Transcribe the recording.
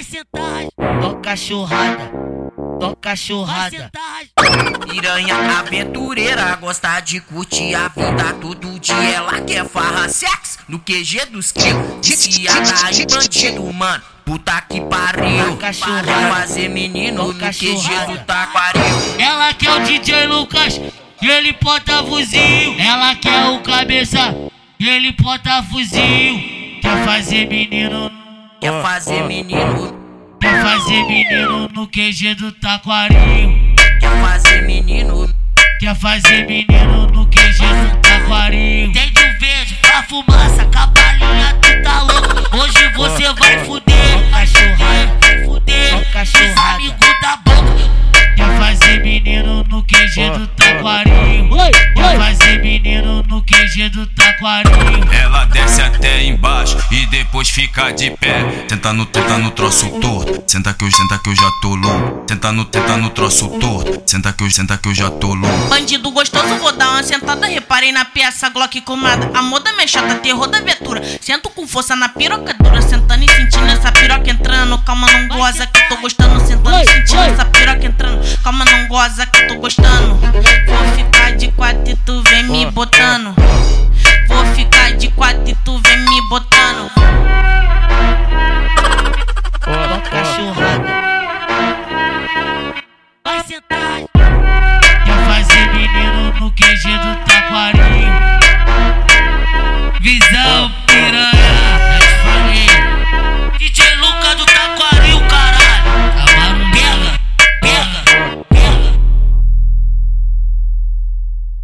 vai sentar, toca churrada, toca churrada. Piranha aventureira, gosta de curtir a vida todo dia. Ela quer farra sex no QG dos crios. Viciada em bandido, mano. Puta que pariu. Churrada. fazer menino no QG do Taquaril. Ela quer o DJ Lucas, e ele porta fuzil. Ela quer o cabeça, e ele porta fuzil. Quer fazer menino, Quer fazer menino, quer fazer menino no QG do Taquaril. quer fazer menino. Quer fazer menino no QG do Taquaril. Tem do. Ela desce até embaixo e depois fica de pé. Tenta no, tenta no troço torto. Senta que eu, senta que eu já tô louco. Tenta no, tenta no troço torto. Senta que eu, senta que eu já tô louco. Bandido gostoso, vou dar uma sentada. Reparei na peça Glock comada. A moda meio chata, terror da viatura. Sento com força na piroca dura. Sentando e sentindo essa piroca entrando. Calma, não goza que tô gostando. Sentando e sentindo essa piroca entrando. Calma, não goza que tô gostando. Vou ficar de quatro e tu vem me botando botando. Ó, cachorrada. Tá Vai sentar. Quer fazer menino no QG do tapa